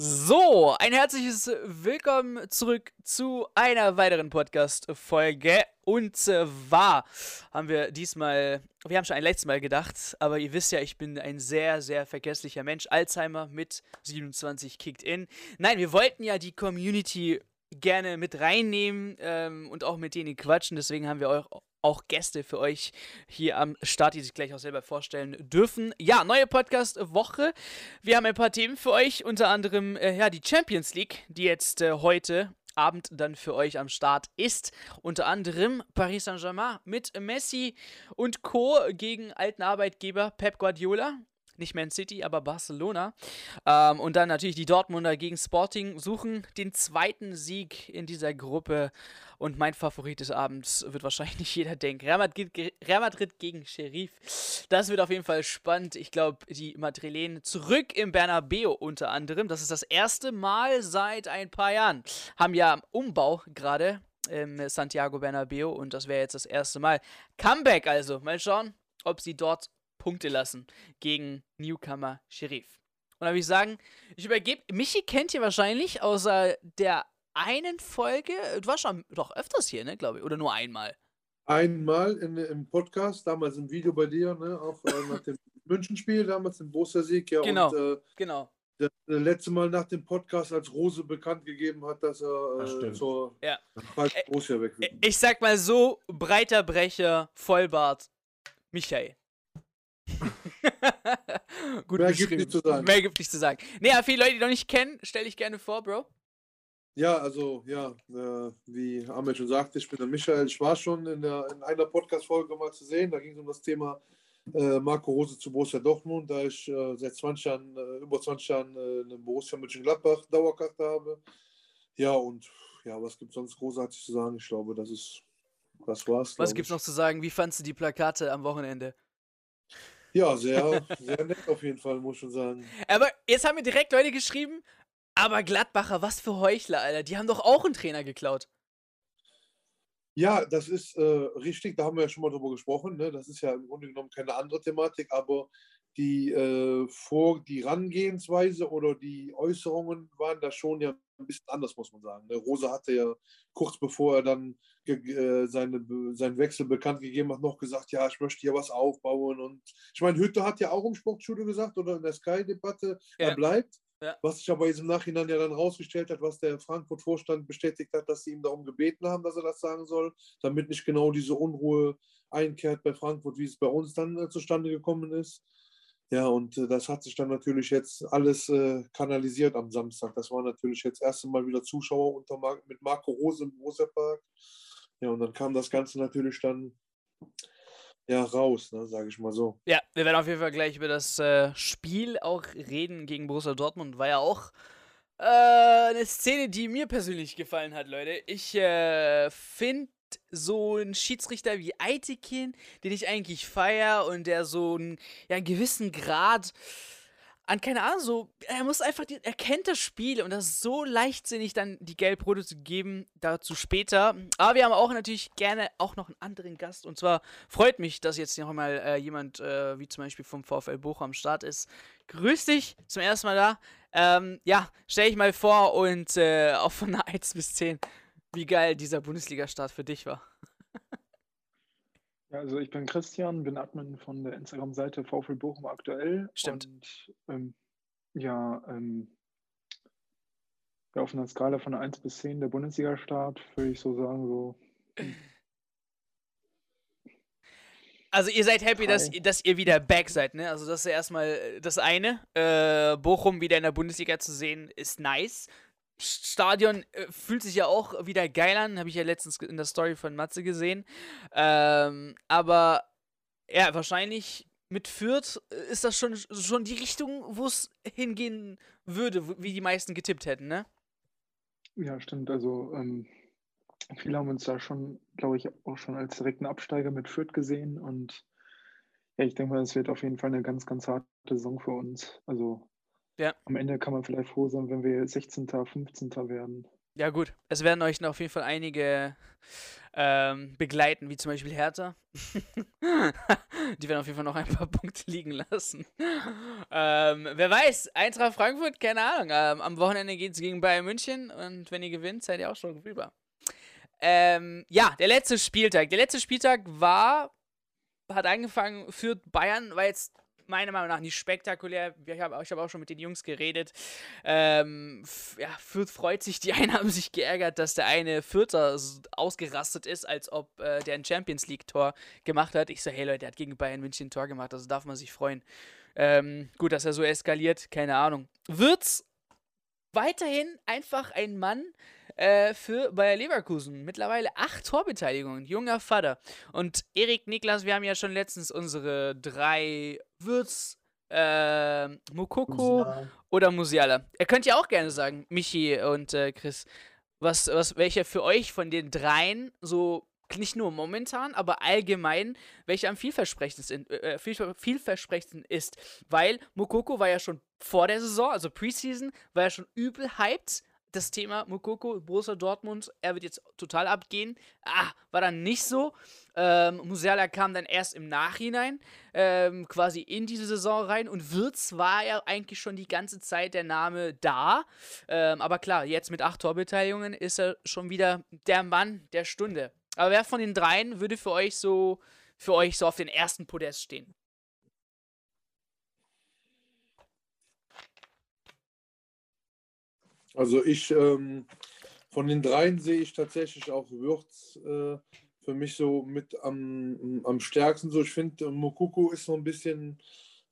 So, ein herzliches Willkommen zurück zu einer weiteren Podcast-Folge. Und zwar haben wir diesmal, wir haben schon ein letztes Mal gedacht, aber ihr wisst ja, ich bin ein sehr, sehr vergesslicher Mensch. Alzheimer mit 27 kickt in. Nein, wir wollten ja die Community gerne mit reinnehmen ähm, und auch mit denen quatschen. Deswegen haben wir euch auch Gäste für euch hier am Start, die sich gleich auch selber vorstellen dürfen. Ja, neue Podcast-Woche. Wir haben ein paar Themen für euch, unter anderem äh, ja, die Champions League, die jetzt äh, heute Abend dann für euch am Start ist. Unter anderem Paris Saint-Germain mit Messi und Co. gegen alten Arbeitgeber Pep Guardiola nicht Man City, aber Barcelona. Ähm, und dann natürlich die Dortmunder gegen Sporting suchen den zweiten Sieg in dieser Gruppe. Und mein Favorit des Abends wird wahrscheinlich nicht jeder denken. Real Madrid, Real Madrid gegen Sheriff. Das wird auf jeden Fall spannend. Ich glaube, die Madrilen zurück im Bernabeu unter anderem. Das ist das erste Mal seit ein paar Jahren. Haben ja Umbau gerade im Santiago Bernabeu und das wäre jetzt das erste Mal. Comeback also. Mal schauen, ob sie dort Punkte lassen gegen Newcomer Sheriff. Und da würde ich sagen, ich übergebe. Michi kennt ihr wahrscheinlich außer der einen Folge. Du warst schon doch öfters hier, ne, glaube ich. Oder nur einmal. Einmal in, im Podcast, damals im Video bei dir, ne, auch äh, nach dem Münchenspiel, damals im Borussia-Sieg. Ja, genau, und, äh, genau. Das letzte Mal nach dem Podcast, als Rose bekannt gegeben hat, dass er äh, zur ja. Borussia weg will. Ich sag mal so, breiter Brecher, Vollbart, Michael. Gut Mehr gibt nicht zu sagen. Mehr gibt nicht zu sagen. Nee, aber viele Leute, die noch nicht kennen, stelle ich gerne vor, Bro. Ja, also, ja, äh, wie Ahmed schon sagte, ich bin der Michael. Ich war schon in, der, in einer Podcast-Folge mal zu sehen. Da ging es um das Thema äh, Marco Rose zu Borussia Dortmund, da ich äh, seit 20 Jahren, äh, über 20 Jahren äh, eine Borussia Mönchengladbach Dauerkarte habe. Ja, und ja, was gibt es sonst großartig zu sagen? Ich glaube, das ist, das war's. Was gibt es noch zu sagen? Wie fandest du die Plakate am Wochenende? Ja, sehr, sehr nett auf jeden Fall, muss ich schon sagen. Aber jetzt haben mir direkt Leute geschrieben, aber Gladbacher, was für Heuchler, Alter. Die haben doch auch einen Trainer geklaut. Ja, das ist äh, richtig, da haben wir ja schon mal drüber gesprochen. Ne? Das ist ja im Grunde genommen keine andere Thematik, aber die, äh, vor, die Rangehensweise oder die Äußerungen waren da schon ja ein bisschen anders, muss man sagen. Ne? Rosa hatte ja kurz bevor er dann äh, seine, seinen Wechsel bekannt gegeben hat, noch gesagt, ja, ich möchte hier was aufbauen. Und ich meine, Hütte hat ja auch im Sportstudio gesagt oder in der Sky-Debatte, ja. er bleibt. Ja. Was sich aber jetzt im Nachhinein ja dann rausgestellt hat, was der Frankfurt-Vorstand bestätigt hat, dass sie ihm darum gebeten haben, dass er das sagen soll, damit nicht genau diese Unruhe einkehrt bei Frankfurt, wie es bei uns dann äh, zustande gekommen ist. Ja, und äh, das hat sich dann natürlich jetzt alles äh, kanalisiert am Samstag. Das war natürlich jetzt erst einmal wieder Zuschauer unter Mar mit Marco Rose im Borussia Park. Ja, und dann kam das Ganze natürlich dann ja raus, ne, sage ich mal so. Ja, wir werden auf jeden Fall gleich über das äh, Spiel auch reden gegen Borussia Dortmund. War ja auch äh, eine Szene, die mir persönlich gefallen hat, Leute. Ich äh, finde so ein Schiedsrichter wie Aitekin, den ich eigentlich feier und der so einen, ja, einen gewissen Grad an, keine Ahnung, so, er muss einfach, die, er kennt das Spiel und das ist so leichtsinnig, dann die Gelbrote zu geben, dazu später. Aber wir haben auch natürlich gerne auch noch einen anderen Gast und zwar freut mich, dass jetzt noch mal äh, jemand äh, wie zum Beispiel vom VfL Bochum am Start ist. Grüß dich, zum ersten Mal da. Ähm, ja, stell dich mal vor und äh, auch von einer 1 bis 10 wie geil dieser Bundesliga-Start für dich war. Ja, also ich bin Christian, bin Admin von der Instagram-Seite VfL Bochum aktuell. Stimmt. Und ähm, ja, ähm, ja, auf einer Skala von 1 bis 10 der Bundesliga-Start würde ich so sagen, so. Also ihr seid happy, dass, dass ihr wieder back seid, ne? Also das ist ja erstmal das eine. Äh, Bochum wieder in der Bundesliga zu sehen, ist nice. Stadion äh, fühlt sich ja auch wieder geil an, habe ich ja letztens in der Story von Matze gesehen. Ähm, aber ja, wahrscheinlich mit Fürth äh, ist das schon, schon die Richtung, wo es hingehen würde, wie die meisten getippt hätten, ne? Ja, stimmt. Also ähm, viele haben uns da schon, glaube ich, auch schon als direkten Absteiger mit Fürth gesehen und ja, ich denke mal, es wird auf jeden Fall eine ganz, ganz harte Saison für uns. Also ja. Am Ende kann man vielleicht froh sein, wenn wir 16., 15. werden. Ja, gut. Es werden euch noch auf jeden Fall einige ähm, begleiten, wie zum Beispiel Hertha. Die werden auf jeden Fall noch ein paar Punkte liegen lassen. Ähm, wer weiß, Eintracht Frankfurt, keine Ahnung. Ähm, am Wochenende geht es gegen Bayern München und wenn ihr gewinnt, seid ihr auch schon rüber. Ähm, ja, der letzte Spieltag. Der letzte Spieltag war, hat angefangen für Bayern, war jetzt meiner Meinung nach nicht spektakulär. Ich habe hab auch schon mit den Jungs geredet. Ähm, ja, Fürth freut sich. Die einen haben sich geärgert, dass der eine Fürther ausgerastet ist, als ob äh, der ein Champions League-Tor gemacht hat. Ich so, hey Leute, der hat gegen Bayern München ein Tor gemacht, also darf man sich freuen. Ähm, gut, dass er so eskaliert, keine Ahnung. Wird's weiterhin einfach ein Mann äh, für Bayer Leverkusen. Mittlerweile acht Torbeteiligungen, junger Vater. Und Erik Niklas, wir haben ja schon letztens unsere drei Würz, äh, Mokoko Musiala. oder Musiala. Ihr könnt ja auch gerne sagen, Michi und äh, Chris, was, was, welcher für euch von den dreien so nicht nur momentan, aber allgemein, welcher am vielversprechendsten, äh, vielversprechendsten ist. Weil Mokoko war ja schon vor der Saison, also Preseason, war ja schon übel hyped das Thema Mukoko, Borussia Dortmund, er wird jetzt total abgehen. Ah, war dann nicht so. Ähm, Musiala kam dann erst im Nachhinein ähm, quasi in diese Saison rein und Wirtz war ja eigentlich schon die ganze Zeit der Name da. Ähm, aber klar, jetzt mit acht Torbeteiligungen ist er schon wieder der Mann der Stunde. Aber wer von den dreien würde für euch so für euch so auf den ersten Podest stehen? Also ich, ähm, von den dreien sehe ich tatsächlich auch Würz äh, für mich so mit am, am stärksten. So, ich finde, Mokuku ist so ein bisschen,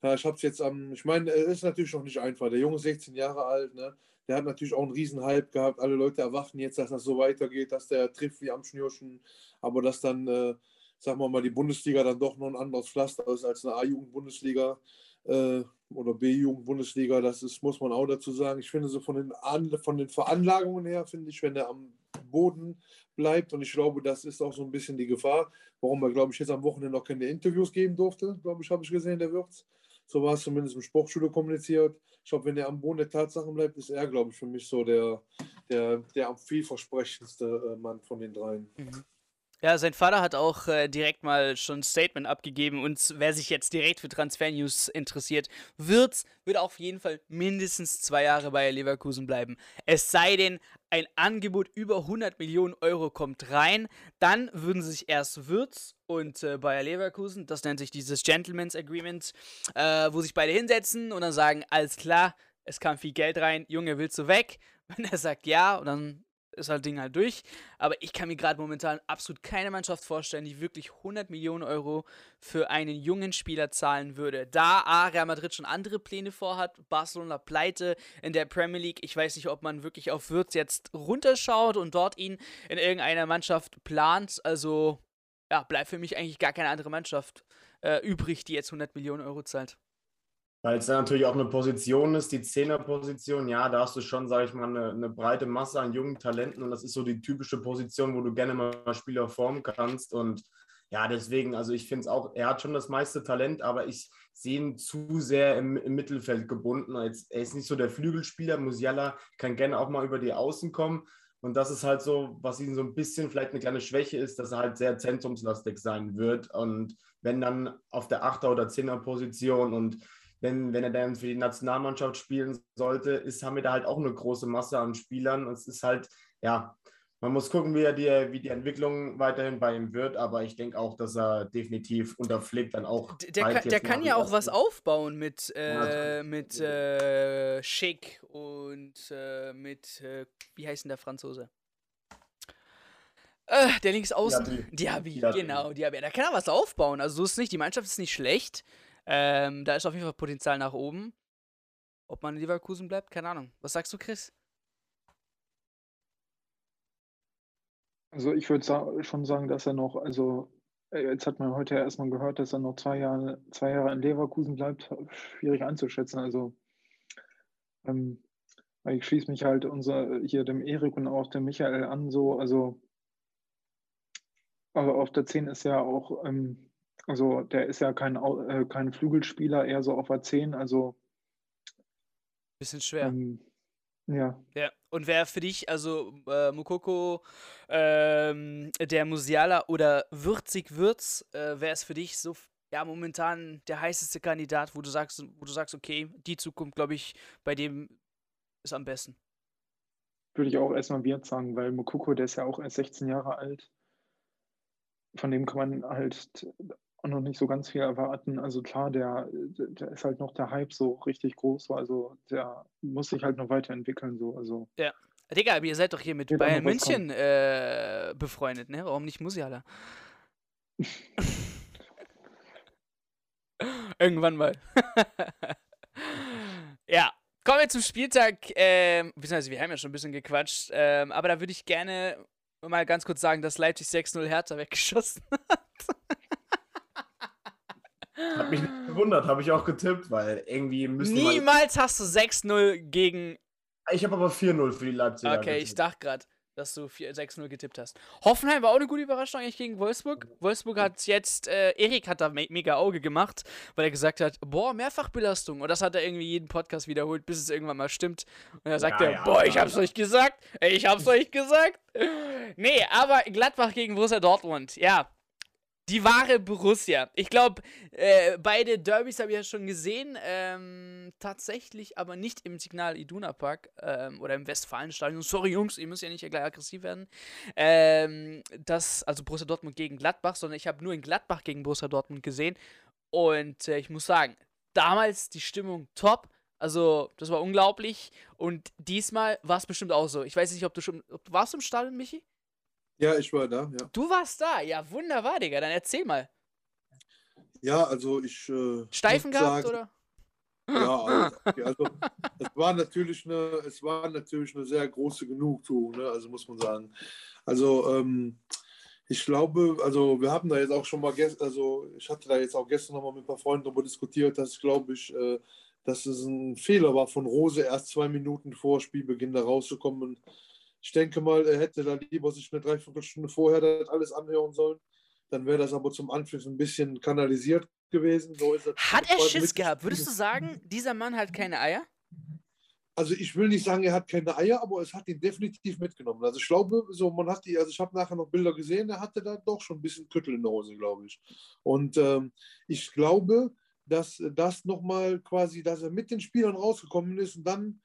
ja, ich habe es jetzt am, ich meine, es ist natürlich noch nicht einfach. Der Junge ist 16 Jahre alt, ne? Der hat natürlich auch einen riesen Hype gehabt. Alle Leute erwachen jetzt, dass das so weitergeht, dass der trifft wie am Schnürchen, aber dass dann, äh, sagen wir mal, die Bundesliga dann doch noch ein anderes Pflaster ist als eine A-Jugend-Bundesliga äh, oder B-Jugend-Bundesliga, das ist, muss man auch dazu sagen. Ich finde so von den, An von den Veranlagungen her, finde ich, wenn er am Boden bleibt, und ich glaube, das ist auch so ein bisschen die Gefahr, warum er, glaube ich, jetzt am Wochenende noch keine Interviews geben durfte, glaube ich, habe ich gesehen, der Wirtz. So war es zumindest im Sportschule kommuniziert. Ich glaube, wenn er am Boden der Tatsachen bleibt, ist er, glaube ich, für mich so der, der, der am vielversprechendste äh, Mann von den dreien. Mhm. Ja, sein Vater hat auch äh, direkt mal schon ein Statement abgegeben und wer sich jetzt direkt für Transfer News interessiert, wird, wird auf jeden Fall mindestens zwei Jahre bei Leverkusen bleiben. Es sei denn, ein Angebot über 100 Millionen Euro kommt rein, dann würden sich erst Würz und äh, Bayer Leverkusen, das nennt sich dieses Gentleman's Agreement, äh, wo sich beide hinsetzen und dann sagen, alles klar, es kam viel Geld rein, Junge, willst du weg? Wenn er sagt ja, und dann ist halt Ding halt durch. Aber ich kann mir gerade momentan absolut keine Mannschaft vorstellen, die wirklich 100 Millionen Euro für einen jungen Spieler zahlen würde. Da A, Real Madrid schon andere Pläne vorhat, Barcelona pleite in der Premier League. Ich weiß nicht, ob man wirklich auf Würz jetzt runterschaut und dort ihn in irgendeiner Mannschaft plant. Also, ja, bleibt für mich eigentlich gar keine andere Mannschaft äh, übrig, die jetzt 100 Millionen Euro zahlt. Weil es dann natürlich auch eine Position ist, die Zehnerposition. Ja, da hast du schon, sage ich mal, eine, eine, breite Masse an jungen Talenten und das ist so die typische Position, wo du gerne mal Spieler formen kannst. Und ja, deswegen, also ich finde es auch, er hat schon das meiste Talent, aber ich sehe ihn zu sehr im, im Mittelfeld gebunden. Jetzt, er ist nicht so der Flügelspieler. Musiala kann gerne auch mal über die Außen kommen. Und das ist halt so, was ihm so ein bisschen vielleicht eine kleine Schwäche ist, dass er halt sehr zentrumslastig sein wird. Und wenn dann auf der Achter- oder Zehner-Position und wenn, wenn er dann für die Nationalmannschaft spielen sollte, ist, haben wir da halt auch eine große Masse an Spielern. Es ist halt, ja, man muss gucken, wie, er die, wie die Entwicklung weiterhin bei ihm wird, aber ich denke auch, dass er definitiv unter Flick dann auch. Der, kann, der kann ja auch was aufbauen mit, äh, mit äh, Schick und äh, mit, äh, wie heißt denn der Franzose? Äh, der links außen. Diaby, Diaby, Diaby. genau, Diaby. Da kann er was aufbauen. Also so ist es nicht. Die Mannschaft ist nicht schlecht. Ähm, da ist auf jeden Fall Potenzial nach oben. Ob man in Leverkusen bleibt, keine Ahnung. Was sagst du, Chris? Also ich würde sa schon sagen, dass er noch, also äh, jetzt hat man heute ja erstmal gehört, dass er noch zwei Jahre, zwei Jahre in Leverkusen bleibt. Schwierig einzuschätzen. Also ähm, ich schließe mich halt unser, hier dem Erik und auch dem Michael an, so, also aber auf der 10 ist ja auch ähm, also der ist ja kein, äh, kein Flügelspieler, eher so auf A10, also bisschen schwer. Ähm, Ja. Ja. Und wer für dich, also äh, Mukoko, ähm, der Musiala oder Würzig Würz, äh, wer ist für dich so ja momentan der heißeste Kandidat, wo du sagst, wo du sagst, okay, die Zukunft, glaube ich, bei dem ist am besten. Würde ich auch erstmal Wirt sagen, weil Mukoko, der ist ja auch erst 16 Jahre alt. Von dem kann man halt auch noch nicht so ganz viel erwarten. Also klar, der, der ist halt noch der Hype so richtig groß. Also der muss sich halt noch weiterentwickeln. So. Also, ja. Digga, ihr seid doch hier mit Bayern München äh, befreundet, ne? Warum nicht Musiala? Irgendwann mal. ja, kommen wir zum Spieltag. Ähm, wir haben ja schon ein bisschen gequatscht. Ähm, aber da würde ich gerne mal ganz kurz sagen, dass Leipzig 6-0 Hertha weggeschossen hat. Hat mich nicht gewundert, habe ich auch getippt, weil irgendwie müssen Niemals hast du 6-0 gegen. Ich habe aber 4-0 für die Leipziger. Okay, getippt. ich dachte gerade dass du 6-0 getippt hast. Hoffenheim war auch eine gute Überraschung eigentlich gegen Wolfsburg. Wolfsburg hat jetzt, äh, Erik hat da me mega Auge gemacht, weil er gesagt hat, boah, Mehrfachbelastung. Und das hat er irgendwie jeden Podcast wiederholt, bis es irgendwann mal stimmt. Und er sagt ja, er, ja, boah, ich hab's euch gesagt. Ich hab's euch gesagt. Nee, aber Gladbach gegen Borussia Dortmund. Ja, die wahre Borussia. Ich glaube, äh, beide Derbys habe ich ja schon gesehen. Ähm, tatsächlich aber nicht im Signal Iduna Park ähm, oder im Westfalenstadion. Sorry, Jungs, ihr müsst ja nicht gleich aggressiv werden. Ähm, das, also Borussia Dortmund gegen Gladbach, sondern ich habe nur in Gladbach gegen Borussia Dortmund gesehen. Und äh, ich muss sagen, damals die Stimmung top. Also, das war unglaublich. Und diesmal war es bestimmt auch so. Ich weiß nicht, ob du schon. Ob, warst du im Stadion, Michi? Ja, ich war da, ja. Du warst da, ja, wunderbar, Digga. Dann erzähl mal. Ja, also ich. Äh, Steifen gehabt, oder? Ja, also, also es war natürlich eine, es war natürlich eine sehr große Genugtuung, ne? also muss man sagen. Also ähm, ich glaube, also wir haben da jetzt auch schon mal, also ich hatte da jetzt auch gestern nochmal mit ein paar Freunden darüber diskutiert, dass glaube ich, äh, dass es ein Fehler war von Rose, erst zwei Minuten vor Spielbeginn da rauszukommen ich denke mal, er hätte da lieber sich eine Dreiviertelstunde vorher das alles anhören sollen. Dann wäre das aber zum Anpfiff ein bisschen kanalisiert gewesen. So hat er Schiss gehabt? Würdest du sagen, dieser Mann hat keine Eier? Also ich will nicht sagen, er hat keine Eier, aber es hat ihn definitiv mitgenommen. Also ich glaube, so man hat die, also ich habe nachher noch Bilder gesehen, er hatte da doch schon ein bisschen Küttel in der Hose, glaube ich. Und ähm, ich glaube, dass das nochmal quasi, dass er mit den Spielern rausgekommen ist und dann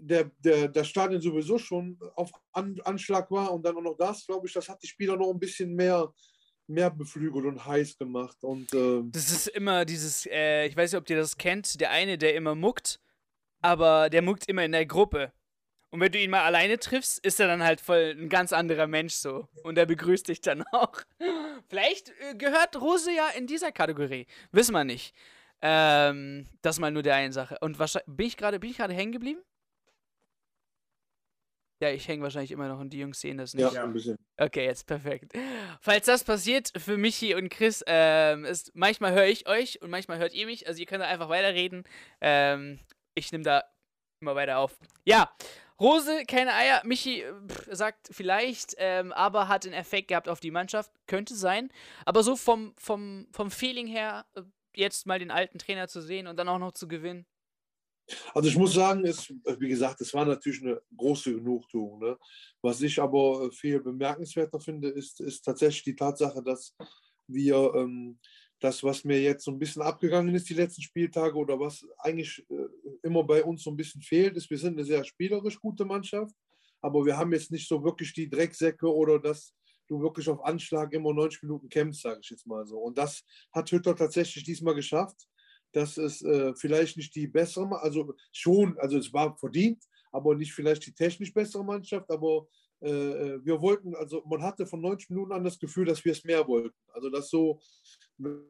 der, der, der Stadion sowieso schon auf An Anschlag war und dann auch noch das, glaube ich, das hat die Spieler noch ein bisschen mehr, mehr beflügelt und heiß gemacht. Und, äh das ist immer dieses, äh, ich weiß nicht, ob ihr das kennt, der eine, der immer muckt, aber der muckt immer in der Gruppe. Und wenn du ihn mal alleine triffst, ist er dann halt voll ein ganz anderer Mensch so. Und er begrüßt dich dann auch. Vielleicht äh, gehört Rose ja in dieser Kategorie. Wissen wir nicht. Ähm, das mal nur der eine Sache. Und wahrscheinlich, bin ich gerade hängen geblieben? Ja, ich hänge wahrscheinlich immer noch und die Jungs sehen das nicht. Ja, ein bisschen. Okay, jetzt perfekt. Falls das passiert für Michi und Chris, ähm, ist, manchmal höre ich euch und manchmal hört ihr mich. Also ihr könnt da einfach weiterreden. Ähm, ich nehme da immer weiter auf. Ja, Rose, keine Eier. Michi pff, sagt vielleicht, ähm, aber hat einen Effekt gehabt auf die Mannschaft. Könnte sein. Aber so vom, vom, vom Feeling her, äh, jetzt mal den alten Trainer zu sehen und dann auch noch zu gewinnen, also ich muss sagen, es, wie gesagt, es war natürlich eine große Genugtuung. Ne? Was ich aber viel bemerkenswerter finde, ist, ist tatsächlich die Tatsache, dass wir ähm, das, was mir jetzt so ein bisschen abgegangen ist, die letzten Spieltage oder was eigentlich äh, immer bei uns so ein bisschen fehlt, ist, wir sind eine sehr spielerisch gute Mannschaft, aber wir haben jetzt nicht so wirklich die Drecksäcke oder dass du wirklich auf Anschlag immer 90 Minuten kämpfst, sage ich jetzt mal so. Und das hat Hütter tatsächlich diesmal geschafft dass es äh, vielleicht nicht die bessere, also schon, also es war verdient, aber nicht vielleicht die technisch bessere Mannschaft, aber äh, äh wir wollten, also man hatte von 90 Minuten an das Gefühl, dass wir es mehr wollten. Also das so,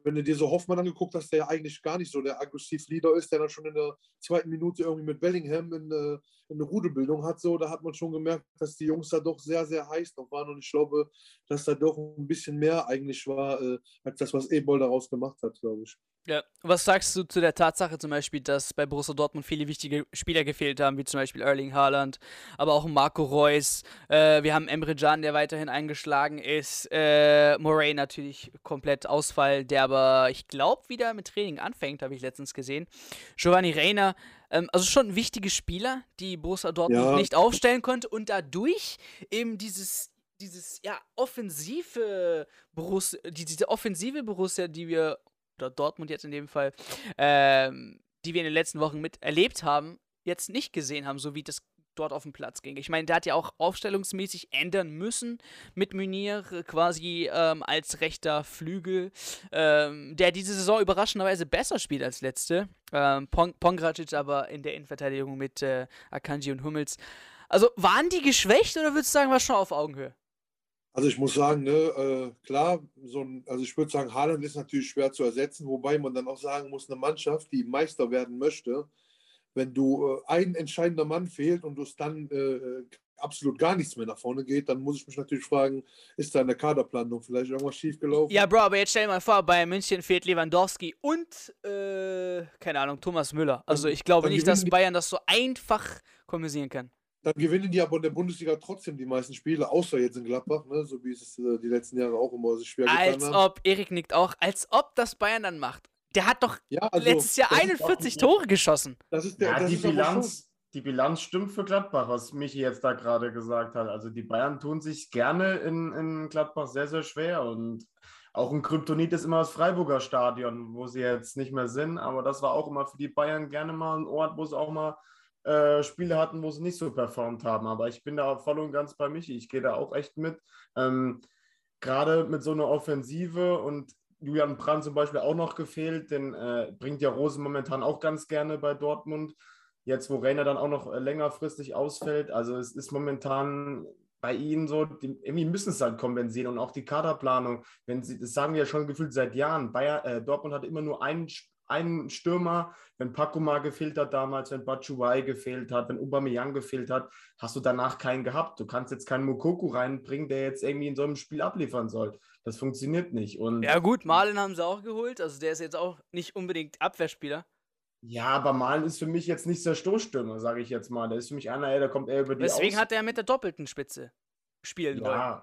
wenn du dir so Hoffmann angeguckt hast, der ja eigentlich gar nicht so der aggressiv Leader ist, der dann schon in der zweiten Minute irgendwie mit Bellingham in, äh, in eine Rudelbildung hat, so, da hat man schon gemerkt, dass die Jungs da doch sehr, sehr heiß noch waren und ich glaube, dass da doch ein bisschen mehr eigentlich war, äh, als das, was Ebol daraus gemacht hat, glaube ich. Ja, was sagst du zu der Tatsache zum Beispiel, dass bei Borussia Dortmund viele wichtige Spieler gefehlt haben, wie zum Beispiel Erling Haaland, aber auch Marco Reus. Äh, wir haben Emre Can, der weiterhin eingeschlagen ist. Äh, Moray natürlich komplett Ausfall Der aber, ich glaube, wieder mit Training anfängt, habe ich letztens gesehen. Giovanni Reina, ähm, also schon ein wichtiger Spieler, die Borussia Dortmund ja. nicht aufstellen konnte und dadurch eben dieses, dieses, ja, offensive Borussia, die, diese offensive Borussia, die wir, oder Dortmund jetzt in dem Fall, ähm, die wir in den letzten Wochen miterlebt haben, jetzt nicht gesehen haben, so wie das dort auf dem Platz ging. Ich meine, der hat ja auch aufstellungsmäßig ändern müssen mit Munir quasi ähm, als rechter Flügel, ähm, der diese Saison überraschenderweise besser spielt als letzte. Ähm, Pong Pongracic aber in der Innenverteidigung mit äh, Akanji und Hummels. Also waren die geschwächt oder würdest du sagen, war schon auf Augenhöhe? Also ich muss sagen, ne, äh, klar, so ein, also ich würde sagen, Haaland ist natürlich schwer zu ersetzen, wobei man dann auch sagen muss, eine Mannschaft, die Meister werden möchte, wenn du äh, ein entscheidender Mann fehlt und es dann äh, absolut gar nichts mehr nach vorne geht, dann muss ich mich natürlich fragen, ist da in der Kaderplanung vielleicht irgendwas schiefgelaufen? Ja, Bro, aber jetzt stell dir mal vor, bei München fehlt Lewandowski und, äh, keine Ahnung, Thomas Müller. Also ich glaube nicht, dass Bayern das so einfach kompensieren kann. Dann gewinnen die aber in der Bundesliga trotzdem die meisten Spiele, außer jetzt in Gladbach, ne? so wie es äh, die letzten Jahre auch immer sich schwer als getan haben. Als ob, Erik nickt auch, als ob das Bayern dann macht. Der hat doch ja, also, letztes Jahr 41 Tore geschossen. Das ist der, ja, das die, ist Bilanz, die Bilanz stimmt für Gladbach, was Michi jetzt da gerade gesagt hat. Also die Bayern tun sich gerne in, in Gladbach sehr, sehr schwer. Und auch ein Kryptonit ist immer das Freiburger Stadion, wo sie jetzt nicht mehr sind. Aber das war auch immer für die Bayern gerne mal ein Ort, wo sie auch mal äh, Spiele hatten, wo sie nicht so performt haben. Aber ich bin da voll und ganz bei Michi. Ich gehe da auch echt mit. Ähm, Gerade mit so einer Offensive und Julian Brandt zum Beispiel auch noch gefehlt, den äh, bringt ja Rose momentan auch ganz gerne bei Dortmund. Jetzt, wo Rainer dann auch noch äh, längerfristig ausfällt, also es ist momentan bei ihnen so, die, irgendwie müssen es halt kompensieren und auch die Kaderplanung, wenn sie, das sagen wir ja schon gefühlt seit Jahren, Bayer, äh, Dortmund hat immer nur einen, einen Stürmer, wenn Paco mal gefehlt hat damals, wenn Batshuayi gefehlt hat, wenn Aubameyang gefehlt hat, hast du danach keinen gehabt. Du kannst jetzt keinen Mokoko reinbringen, der jetzt irgendwie in so einem Spiel abliefern soll. Das funktioniert nicht. Und ja, gut, Malen haben sie auch geholt. Also der ist jetzt auch nicht unbedingt Abwehrspieler. Ja, aber Malen ist für mich jetzt nicht der Stoßstürmer, sage ich jetzt mal. Der ist für mich einer, der kommt eher über die Deswegen Aus hat er mit der doppelten Spitze spielen ja, wollen.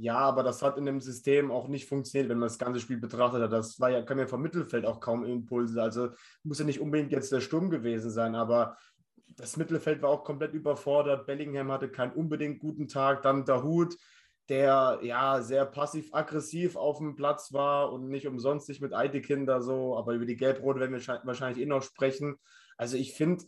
Ja, aber das hat in dem System auch nicht funktioniert, wenn man das ganze Spiel betrachtet hat. Das war ja, kann ja vom Mittelfeld auch kaum Impulse. Also muss ja nicht unbedingt jetzt der Sturm gewesen sein, aber das Mittelfeld war auch komplett überfordert. Bellingham hatte keinen unbedingt guten Tag. Dann der Hut, der ja sehr passiv-aggressiv auf dem Platz war und nicht umsonst sich mit Eitekin da so, aber über die Gelb-Rote werden wir wahrscheinlich eh noch sprechen. Also ich finde,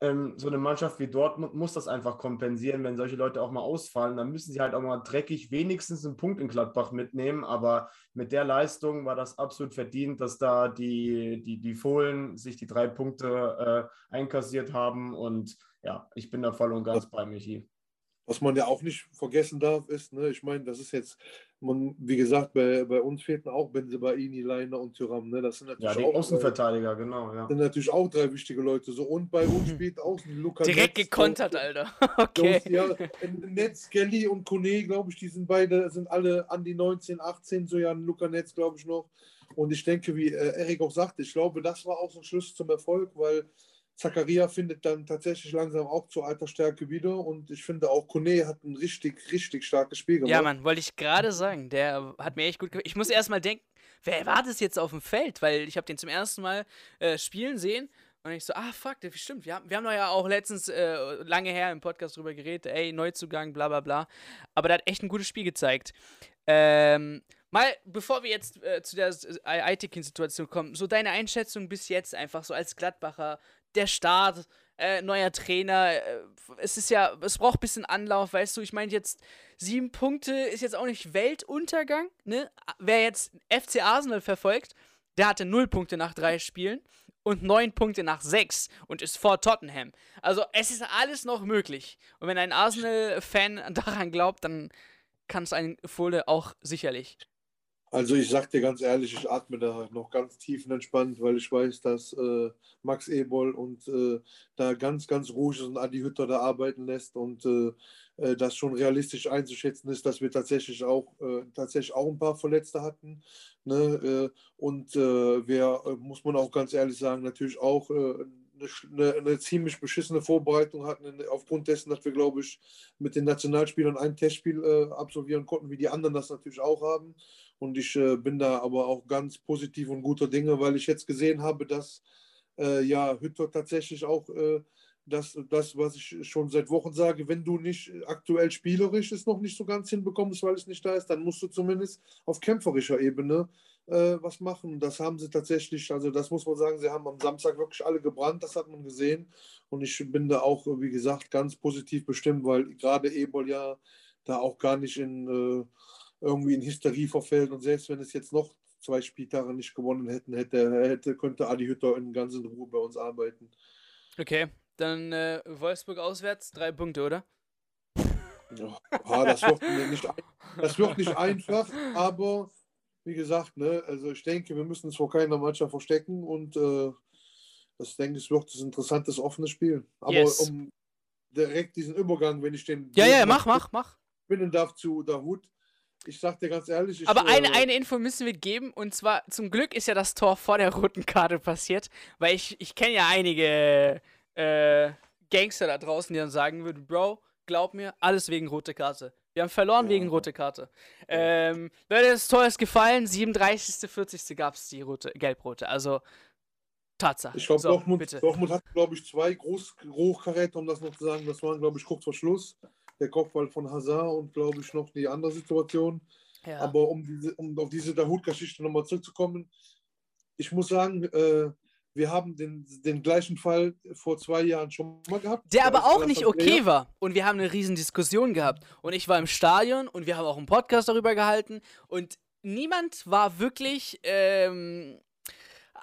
ähm, so eine Mannschaft wie Dortmund muss das einfach kompensieren, wenn solche Leute auch mal ausfallen. Dann müssen sie halt auch mal dreckig wenigstens einen Punkt in Gladbach mitnehmen. Aber mit der Leistung war das absolut verdient, dass da die, die, die Fohlen sich die drei Punkte äh, einkassiert haben. Und ja, ich bin da voll und ganz bei Michi. Was man ja auch nicht vergessen darf, ist, ne, ich meine, das ist jetzt, man, wie gesagt, bei, bei uns fehlten auch Benzebaini, Leiner und Tyram. Ne? Das sind natürlich ja, die auch, Außenverteidiger, äh, genau. Ja. sind natürlich auch drei wichtige Leute. So, und bei uns spielt auch Luca Direkt Netz, gekontert, auch, Alter. okay. Ja, Netz, Kelly und Kone, glaube ich, die sind beide, sind alle an die 19, 18, so ja, Luca Netz, glaube ich, noch. Und ich denke, wie äh, Erik auch sagte, ich glaube, das war auch so ein Schlüssel zum Erfolg, weil Zakaria findet dann tatsächlich langsam auch zur alter Stärke wieder und ich finde auch Kone hat ein richtig, richtig starkes Spiel gemacht. Ja, Mann, wollte ich gerade sagen. Der hat mir echt gut gefallen. Ich muss erstmal denken, wer war das jetzt auf dem Feld? Weil ich habe den zum ersten Mal äh, spielen sehen und ich so, ah, fuck, das stimmt. Wir haben, wir haben ja auch letztens äh, lange her im Podcast drüber geredet, ey, Neuzugang, bla bla bla. Aber der hat echt ein gutes Spiel gezeigt. Ähm, mal, bevor wir jetzt äh, zu der Aitekin-Situation kommen, so deine Einschätzung bis jetzt einfach so als Gladbacher der Start, äh, neuer Trainer. Äh, es ist ja, es braucht ein bisschen Anlauf, weißt du. Ich meine, jetzt sieben Punkte ist jetzt auch nicht Weltuntergang, ne? Wer jetzt FC Arsenal verfolgt, der hatte null Punkte nach drei Spielen und neun Punkte nach sechs und ist vor Tottenham. Also es ist alles noch möglich. Und wenn ein Arsenal-Fan daran glaubt, dann kann es ein Fohle auch sicherlich. Also ich sag dir ganz ehrlich, ich atme da noch ganz tief und entspannt, weil ich weiß, dass äh, Max Ebol und äh, da ganz, ganz ruhig ist und Adi Hütter da arbeiten lässt und äh, äh das schon realistisch einzuschätzen ist, dass wir tatsächlich auch, äh, tatsächlich auch ein paar Verletzte hatten. Ne? Äh, und wir, muss man auch ganz ehrlich sagen, natürlich auch eine, eine, ziemlich beschissene Vorbereitung hatten, aufgrund dessen, dass wir, glaube ich, mit den Nationalspielern ein Testspiel absolvieren konnten, wie die anderen das natürlich auch haben. Und ich äh, bin da aber auch ganz positiv und guter Dinge, weil ich jetzt gesehen habe, dass äh, ja Hütter tatsächlich auch äh, das, das, was ich schon seit Wochen sage, wenn du nicht aktuell spielerisch es noch nicht so ganz hinbekommst, weil es nicht da ist, dann musst du zumindest auf kämpferischer Ebene äh, was machen. Das haben sie tatsächlich, also das muss man sagen, sie haben am Samstag wirklich alle gebrannt, das hat man gesehen. Und ich bin da auch, wie gesagt, ganz positiv bestimmt, weil gerade Ebol ja da auch gar nicht in äh, irgendwie in Hysterie verfällt. Und selbst wenn es jetzt noch zwei Spieltage nicht gewonnen hätten, hätte, hätte könnte Adi Hütter in ganz in Ruhe bei uns arbeiten. Okay, dann äh, Wolfsburg auswärts, drei Punkte, oder? Ja, das, wird nicht, das wird nicht einfach, aber wie gesagt, ne, also ich denke, wir müssen es vor keiner Mannschaft verstecken und äh, das denke ich, wird ein interessantes, offenes Spiel. Aber yes. um direkt diesen Übergang, wenn ich den. Ja, ja, mach, mach, mach. Finden darf zu Dahut. Ich sag dir ganz ehrlich. Ich, Aber eine, äh, eine Info müssen wir geben und zwar zum Glück ist ja das Tor vor der roten Karte passiert, weil ich, ich kenne ja einige äh, Gangster da draußen, die dann sagen würden, Bro, glaub mir, alles wegen rote Karte. Wir haben verloren ja. wegen rote Karte. Ähm, Leute, das Tor ist gefallen, 37., 40. gab es die rote, gelb-rote. Also Tatsache. Ich glaube, so, Dortmund, Dortmund, hat, glaube ich, zwei Groß Hochkaräter, um das noch zu sagen. Das waren, glaube ich, kurz vor Schluss. Der Kopfball von Hazard und, glaube ich, noch die andere Situation. Ja. Aber um, diese, um auf diese Dahut-Geschichte nochmal zurückzukommen, ich muss sagen, äh, wir haben den, den gleichen Fall vor zwei Jahren schon mal gehabt. Der aber auch nicht okay war. Und wir haben eine riesen Diskussion gehabt. Und ich war im Stadion und wir haben auch einen Podcast darüber gehalten. Und niemand war wirklich, ähm,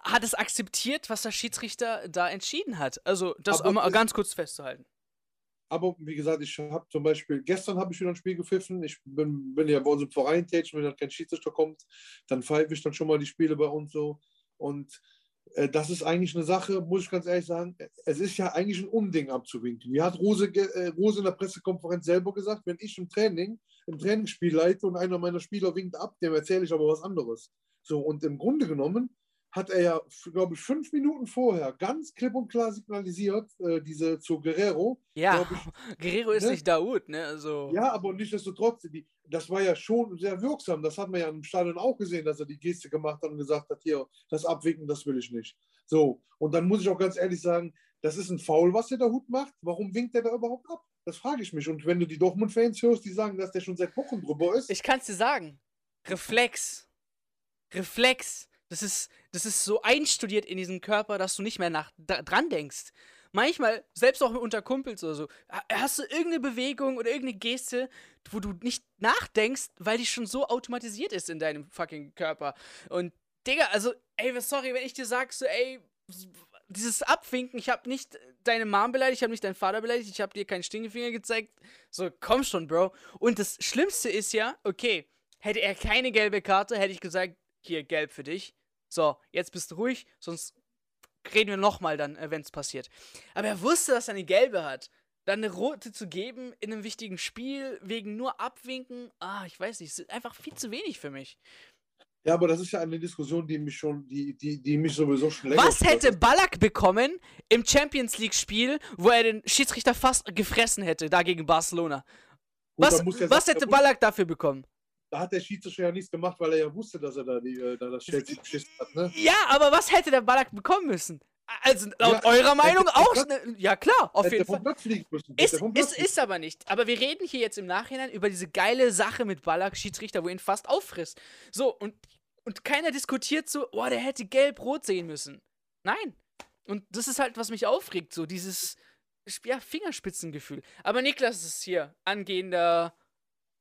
hat es akzeptiert, was der Schiedsrichter da entschieden hat. Also das aber mal ganz kurz festzuhalten. Aber wie gesagt, ich habe zum Beispiel, gestern habe ich wieder ein Spiel gepfiffen. Ich bin, bin ja bei uns im Verein tätig, wenn dann kein Schiedsrichter kommt, dann pfeife ich dann schon mal die Spiele bei uns so. Und äh, das ist eigentlich eine Sache, muss ich ganz ehrlich sagen, es ist ja eigentlich ein Unding abzuwinken. Wie hat Rose, äh, Rose in der Pressekonferenz selber gesagt, wenn ich im Training, im Trainingsspiel leite und einer meiner Spieler winkt ab, dem erzähle ich aber was anderes. So, und im Grunde genommen hat er ja, glaube ich, fünf Minuten vorher ganz klipp und klar signalisiert, äh, diese zu Guerrero. Ja, ich, Guerrero ist ne? nicht Daoud, ne? Also. Ja, aber nichtsdestotrotz, die, das war ja schon sehr wirksam. Das hat man ja im Stadion auch gesehen, dass er die Geste gemacht hat und gesagt hat, hier, das Abwinken, das will ich nicht. So, und dann muss ich auch ganz ehrlich sagen, das ist ein Foul, was der Daoud macht. Warum winkt der da überhaupt ab? Das frage ich mich. Und wenn du die Dortmund-Fans hörst, die sagen, dass der schon seit Wochen drüber ist. Ich kann es dir sagen. Reflex. Reflex das ist, das ist so einstudiert in diesem Körper, dass du nicht mehr nach, dran denkst. Manchmal, selbst auch unter Kumpels oder so, hast du irgendeine Bewegung oder irgendeine Geste, wo du nicht nachdenkst, weil die schon so automatisiert ist in deinem fucking Körper. Und, Digga, also, ey, sorry, wenn ich dir sag, so, ey, dieses Abwinken, ich habe nicht deine Mom beleidigt, ich habe nicht deinen Vater beleidigt, ich habe dir keinen Stinkefinger gezeigt. So, komm schon, Bro. Und das Schlimmste ist ja, okay, hätte er keine gelbe Karte, hätte ich gesagt, hier, gelb für dich. So, jetzt bist du ruhig, sonst reden wir nochmal dann, äh, wenn es passiert. Aber er wusste, dass er eine gelbe hat. Dann eine rote zu geben in einem wichtigen Spiel, wegen nur Abwinken, ah, ich weiß nicht, ist einfach viel zu wenig für mich. Ja, aber das ist ja eine Diskussion, die mich schon, die, die, die mich sowieso schon länger. Was hätte Ballack bekommen im Champions League-Spiel, wo er den Schiedsrichter fast gefressen hätte, da gegen Barcelona? Gut, was, was hätte Ballack dafür bekommen? Da hat der Schiedsrichter ja nichts gemacht, weil er ja wusste, dass er da, die, äh, da das Chelsea geschissen hat. Ne? Ja, aber was hätte der Ballack bekommen müssen? Also laut ja, eurer Meinung auch. Ne, ja, klar, auf jeden Fall. Ist, ist, ist aber nicht. Aber wir reden hier jetzt im Nachhinein über diese geile Sache mit Ballack, Schiedsrichter, wo ihn fast auffrisst. So, und, und keiner diskutiert so, oh, der hätte gelb-rot sehen müssen. Nein. Und das ist halt, was mich aufregt, so dieses ja, Fingerspitzengefühl. Aber Niklas ist hier, angehender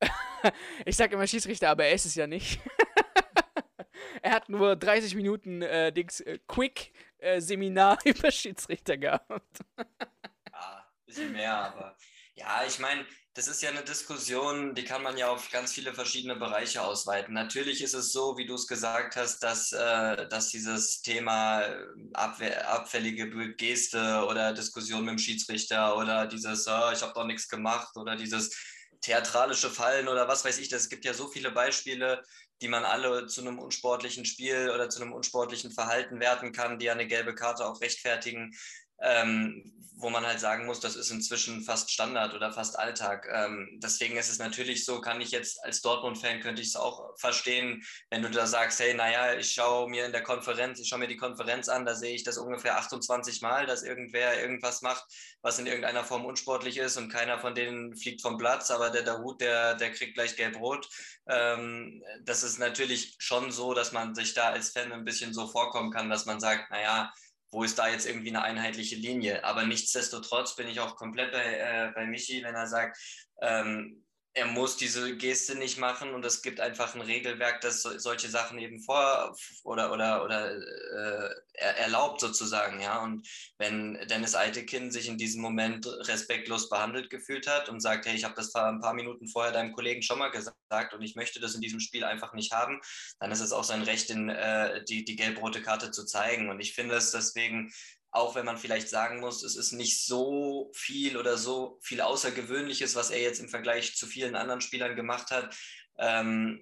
ich sag immer Schiedsrichter, aber er ist es ja nicht. er hat nur 30 Minuten äh, Dings, äh, Quick-Seminar äh, über Schiedsrichter gehabt. ja, bisschen mehr, aber ja, ich meine, das ist ja eine Diskussion, die kann man ja auf ganz viele verschiedene Bereiche ausweiten. Natürlich ist es so, wie du es gesagt hast, dass, äh, dass dieses Thema abwe abfällige Geste oder Diskussion mit dem Schiedsrichter oder dieses, oh, ich habe doch nichts gemacht oder dieses, theatralische Fallen oder was weiß ich. Es gibt ja so viele Beispiele, die man alle zu einem unsportlichen Spiel oder zu einem unsportlichen Verhalten werten kann, die eine gelbe Karte auch rechtfertigen. Ähm, wo man halt sagen muss, das ist inzwischen fast Standard oder fast Alltag. Ähm, deswegen ist es natürlich so, kann ich jetzt als Dortmund-Fan, könnte ich es auch verstehen, wenn du da sagst, hey, naja, ich schaue mir in der Konferenz, ich schaue mir die Konferenz an, da sehe ich das ungefähr 28 Mal, dass irgendwer irgendwas macht, was in irgendeiner Form unsportlich ist und keiner von denen fliegt vom Platz, aber der Dahut, der, der kriegt gleich gelb-rot. Ähm, das ist natürlich schon so, dass man sich da als Fan ein bisschen so vorkommen kann, dass man sagt, naja, wo ist da jetzt irgendwie eine einheitliche Linie? Aber nichtsdestotrotz bin ich auch komplett bei, äh, bei Michi, wenn er sagt, ähm, er muss diese Geste nicht machen und es gibt einfach ein Regelwerk, das so, solche Sachen eben vor oder oder oder äh, erlaubt sozusagen, ja. Und wenn Dennis Eitekin sich in diesem Moment respektlos behandelt gefühlt hat und sagt, hey, ich habe das ein paar Minuten vorher deinem Kollegen schon mal gesagt und ich möchte das in diesem Spiel einfach nicht haben, dann ist es auch sein Recht, in, äh, die, die gelb-rote Karte zu zeigen. Und ich finde es deswegen auch wenn man vielleicht sagen muss, es ist nicht so viel oder so viel Außergewöhnliches, was er jetzt im Vergleich zu vielen anderen Spielern gemacht hat, ähm,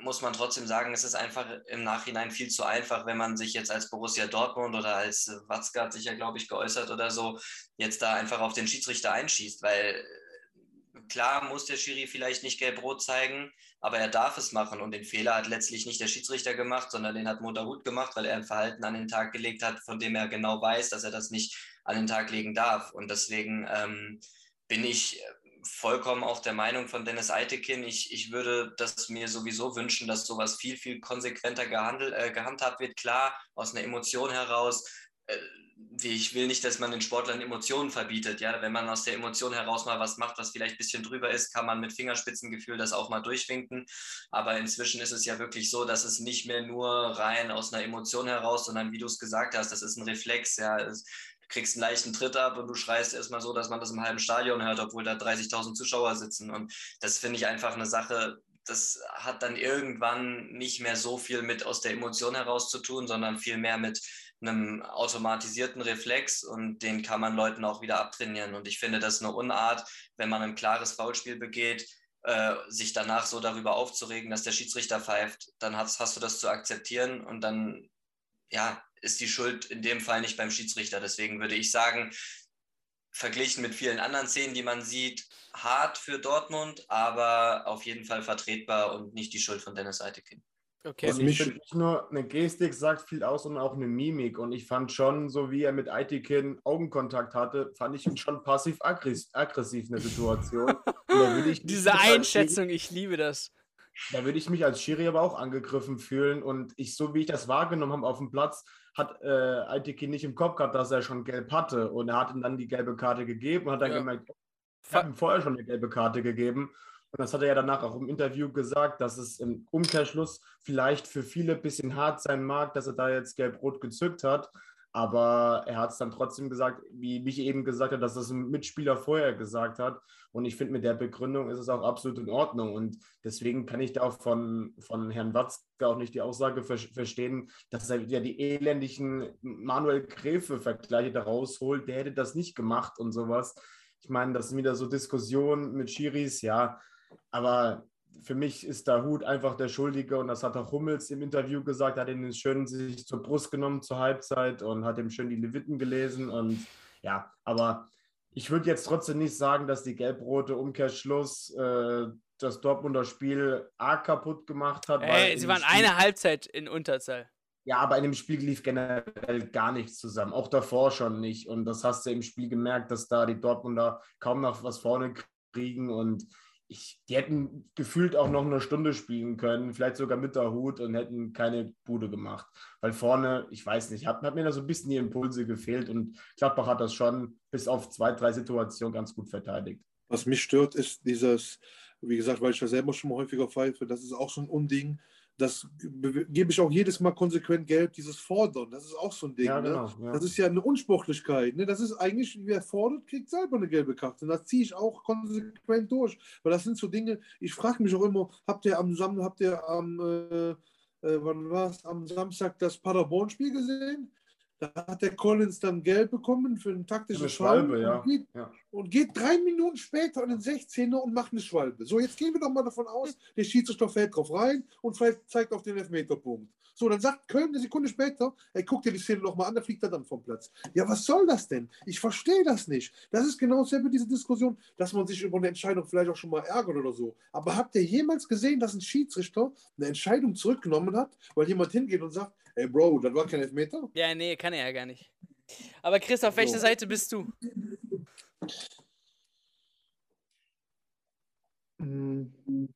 muss man trotzdem sagen, es ist einfach im Nachhinein viel zu einfach, wenn man sich jetzt als Borussia Dortmund oder als Watzke hat sich ja, glaube ich, geäußert oder so, jetzt da einfach auf den Schiedsrichter einschießt, weil klar muss der Schiri vielleicht nicht gelb-rot zeigen, aber er darf es machen und den Fehler hat letztlich nicht der Schiedsrichter gemacht, sondern den hat Motorhut gemacht, weil er ein Verhalten an den Tag gelegt hat, von dem er genau weiß, dass er das nicht an den Tag legen darf. Und deswegen ähm, bin ich vollkommen auch der Meinung von Dennis Eitekin. Ich, ich würde das mir sowieso wünschen, dass sowas viel, viel konsequenter gehandelt, äh, gehandhabt wird. Klar, aus einer Emotion heraus. Äh, ich will nicht, dass man den Sportlern Emotionen verbietet. Ja, wenn man aus der Emotion heraus mal was macht, was vielleicht ein bisschen drüber ist, kann man mit Fingerspitzengefühl das auch mal durchwinken. Aber inzwischen ist es ja wirklich so, dass es nicht mehr nur rein aus einer Emotion heraus, sondern wie du es gesagt hast, das ist ein Reflex. Ja, es, du kriegst einen leichten Tritt ab und du schreist erstmal so, dass man das im halben Stadion hört, obwohl da 30.000 Zuschauer sitzen. Und das finde ich einfach eine Sache, das hat dann irgendwann nicht mehr so viel mit aus der Emotion heraus zu tun, sondern viel mehr mit einem automatisierten Reflex und den kann man Leuten auch wieder abtrainieren. Und ich finde das eine Unart, wenn man ein klares Foulspiel begeht, äh, sich danach so darüber aufzuregen, dass der Schiedsrichter pfeift, dann hast, hast du das zu akzeptieren und dann ja, ist die Schuld in dem Fall nicht beim Schiedsrichter. Deswegen würde ich sagen, verglichen mit vielen anderen Szenen, die man sieht, hart für Dortmund, aber auf jeden Fall vertretbar und nicht die Schuld von Dennis Eitekin. Okay. Also ich finde nicht nur eine Gestik sagt viel aus, sondern auch eine Mimik. Und ich fand schon, so wie er mit Aitikin Augenkontakt hatte, fand ich ihn schon passiv-aggressiv eine Situation. Diese Einschätzung, ich liebe das. Da würde ich mich als Schiri aber auch angegriffen fühlen. Und ich, so wie ich das wahrgenommen habe auf dem Platz, hat äh, Aitikin nicht im Kopf gehabt, dass er schon gelb hatte. Und er hat ihm dann die gelbe Karte gegeben und hat dann ja. gemerkt, ich habe ihm vorher schon eine gelbe Karte gegeben. Und das hat er ja danach auch im Interview gesagt, dass es im Umkehrschluss vielleicht für viele ein bisschen hart sein mag, dass er da jetzt gelb-rot gezückt hat. Aber er hat es dann trotzdem gesagt, wie ich eben gesagt habe, dass das ein Mitspieler vorher gesagt hat. Und ich finde, mit der Begründung ist es auch absolut in Ordnung. Und deswegen kann ich da auch von, von Herrn Watzke auch nicht die Aussage ver verstehen, dass er ja die elendigen Manuel Gräfe-Vergleiche da rausholt. Der hätte das nicht gemacht und sowas. Ich meine, das sind wieder so Diskussionen mit Schiris, ja, aber für mich ist der Hut einfach der Schuldige und das hat auch Hummels im Interview gesagt, hat ihn schön sich zur Brust genommen zur Halbzeit und hat ihm schön die Leviten gelesen und ja, aber ich würde jetzt trotzdem nicht sagen, dass die gelb-rote Umkehrschluss äh, das Dortmunder Spiel arg kaputt gemacht hat. Ey, sie waren Spiel, eine Halbzeit in Unterzahl. Ja, aber in dem Spiel lief generell gar nichts zusammen. Auch davor schon nicht. Und das hast du im Spiel gemerkt, dass da die Dortmunder kaum noch was vorne kriegen und ich, die hätten gefühlt auch noch eine Stunde spielen können, vielleicht sogar mit der Hut und hätten keine Bude gemacht. Weil vorne, ich weiß nicht, hat, hat mir da so ein bisschen die Impulse gefehlt und Gladbach hat das schon bis auf zwei, drei Situationen ganz gut verteidigt. Was mich stört, ist dieses, wie gesagt, weil ich ja selber schon mal häufiger pfeife, das ist auch so ein Unding, das gebe ich auch jedes Mal konsequent gelb, dieses Fordern, das ist auch so ein Ding. Ja, ne? genau, ne? ja. Das ist ja eine Unsportlichkeit. Ne? Das ist eigentlich, wer fordert, kriegt selber eine gelbe Karte. Und das ziehe ich auch konsequent durch. Weil das sind so Dinge, ich frage mich auch immer, habt ihr am Sam habt ihr am, äh, äh, wann war Am Samstag das Paderborn-Spiel gesehen? Da hat der Collins dann gelb bekommen für einen taktischen Eine Schwalbe Schwalbe, ja. und, geht, ja. und geht drei Minuten später in den 16er und macht eine Schwalbe. So, jetzt gehen wir doch mal davon aus, der Schiedsrichter fällt drauf rein und zeigt auf den Elfmeterpunkt. So, dann sagt Köln eine Sekunde später, ey, guck dir die Szene nochmal an, da fliegt er dann vom Platz. Ja, was soll das denn? Ich verstehe das nicht. Das ist genau dasselbe, diese Diskussion, dass man sich über eine Entscheidung vielleicht auch schon mal ärgert oder so. Aber habt ihr jemals gesehen, dass ein Schiedsrichter eine Entscheidung zurückgenommen hat, weil jemand hingeht und sagt, ey Bro, das war kein Elfmeter? Ja, nee, kann er ja gar nicht. Aber Chris, auf welcher So. Seite bist du? Mm,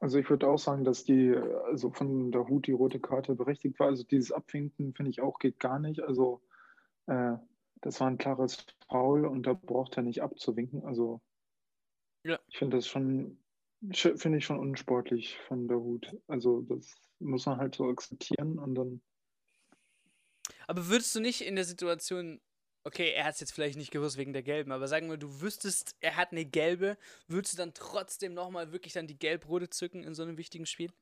Also ich würde auch sagen, dass die, also von der Hut die rote Karte berechtigt war. Also dieses Abwinken finde ich auch geht gar nicht. Also äh, das war ein klares Foul und da braucht er nicht abzuwinken. Also Ja. ich finde das schon, sch- finde ich schon unsportlich von der Hut. Also das muss man halt so akzeptieren und dann Aber würdest du nicht in der Situation, okay, er hat es jetzt vielleicht nicht gewusst wegen der gelben, aber sagen wir, du wüsstest, er hat eine gelbe, würdest du dann trotzdem nochmal wirklich dann die gelb-rote zücken in so einem wichtigen Spiel?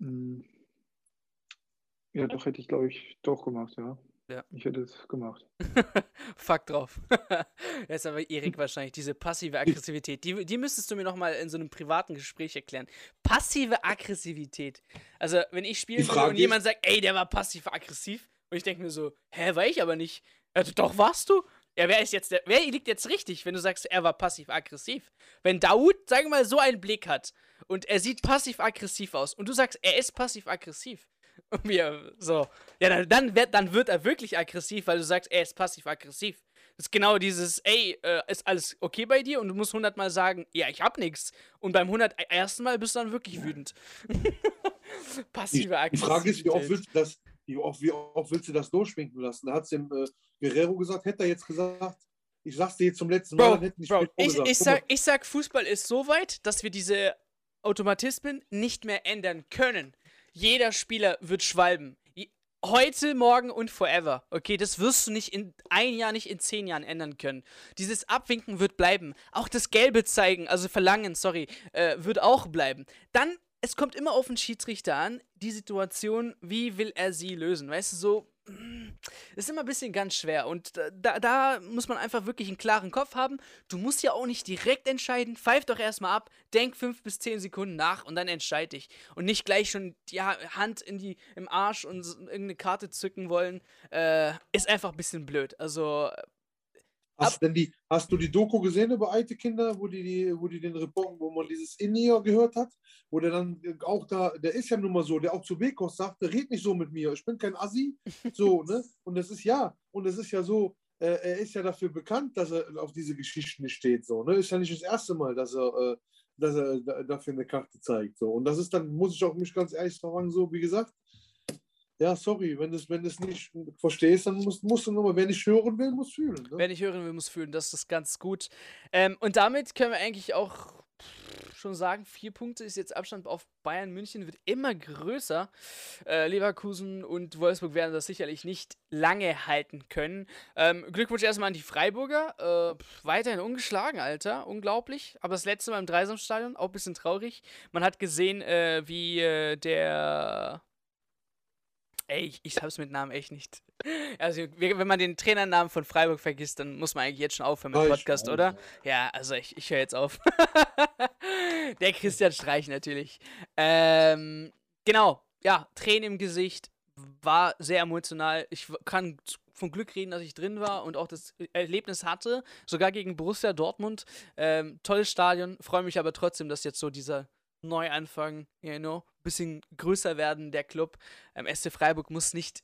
mm, ja, doch hätte ich, glaube ich, doch gemacht, ja. Ja. Ich hätte es gemacht. Fuck drauf. das ist aber Erik wahrscheinlich, diese passive Aggressivität. Die, die müsstest du mir nochmal in so einem privaten Gespräch erklären. Passive Aggressivität. Also, wenn ich Frage und jemand sagt, ey, der war passiv-aggressiv, und ich denke mir so, hä, war ich aber nicht. Also, doch, warst du? Ja, wer ist jetzt der, wer liegt jetzt richtig, wenn du sagst, er war passiv-aggressiv? Wenn Daoud, sagen wir mal, so einen Blick hat und er sieht passiv-aggressiv aus und du sagst, er ist passiv-aggressiv. Wir so, ja, dann, dann, wird, dann wird er wirklich aggressiv, weil du sagst, er ist passiv-aggressiv. Das ist genau dieses, ey, äh, ist alles okay bei dir? Und du musst hundertmal sagen, ja, ich hab nichts. Und beim hundertersten Mal bist du dann wirklich wütend. Passive Die, die Frage ist, wie oft Aggressivität. willst du das, wie oft, wie oft willst du das durchschwinken lassen? Da hat es dem äh, Guerrero gesagt, hätte er jetzt gesagt, ich sag's dir jetzt zum letzten Mal, Bro, dann hätten die Bro, ich, gesagt, ich, mal, sag, ich sag, Fußball ist so weit, dass wir diese Automatismen nicht mehr ändern können. Jeder Spieler wird schwalben. Heute, morgen und forever. Okay, das wirst du nicht in ein Jahr, nicht in zehn Jahren ändern können. Dieses Abwinken wird bleiben. Auch das Gelbe zeigen, also verlangen, sorry, äh, wird auch bleiben. Dann, es kommt immer auf den Schiedsrichter an, die Situation, wie will er sie lösen? Weißt du, so, ist immer ein bisschen ganz schwer. Und da- da, muss man einfach wirklich einen klaren Kopf haben. Du musst ja auch nicht direkt entscheiden. Pfeif doch erstmal ab, denk fünf bis zehn Sekunden nach und dann entscheide dich. Und nicht gleich schon die Ha- Hand in die, im Arsch und irgendeine Karte zücken wollen. Äh, ist einfach ein bisschen blöd. Also, Hast, denn die, hast du die Doku gesehen über alte Kinder, wo die, die, wo die den Report, wo man dieses In-Ear gehört hat? Wo der dann auch da, der ist ja nun mal so, der auch zu Bekos sagte, red nicht so mit mir, ich bin kein Assi. So, ne? Und das ist ja, und es ist ja so, äh, er ist ja dafür bekannt, dass er auf diese Geschichten steht. So, ne? Ist ja nicht das erste Mal, dass er, äh, dass er da- dafür eine Karte zeigt. So. Und das ist dann, muss ich auch mich ganz ehrlich sagen, so, wie gesagt, ja, sorry, wenn du es wenn nicht verstehst, dann musst, musst du nochmal, wer nicht hören will, muss fühlen. Ne? wer nicht hören will, muss fühlen. Das ist ganz gut. Ähm, und damit können wir eigentlich auch schon sagen, vier Punkte ist jetzt Abstand auf Bayern München, wird immer größer. Äh, Leverkusen und Wolfsburg werden das sicherlich nicht lange halten können. Ähm, Glückwunsch erstmal an die Freiburger. Äh, weiterhin ungeschlagen, Alter. Unglaublich. Aber das letzte Mal im Dreisamstadion, auch ein bisschen traurig. Man hat gesehen, äh, wie äh, der. Ey, ich, ich hab's mit Namen echt nicht. Also, wenn man den Trainernamen von Freiburg vergisst, dann muss man eigentlich jetzt schon aufhören mit dem Streich. Podcast, oder? Ja, also ich, ich höre jetzt auf. Der Christian Streich natürlich. Ähm, genau, ja, Tränen im Gesicht, war sehr emotional. Ich kann von Glück reden, dass ich drin war und auch das Erlebnis hatte, sogar gegen Borussia Dortmund. Ähm, tolles Stadion, freue mich aber trotzdem, dass jetzt so dieser Neuanfang, you know, bisschen größer werden, der Club. Ähm, SC Freiburg muss nicht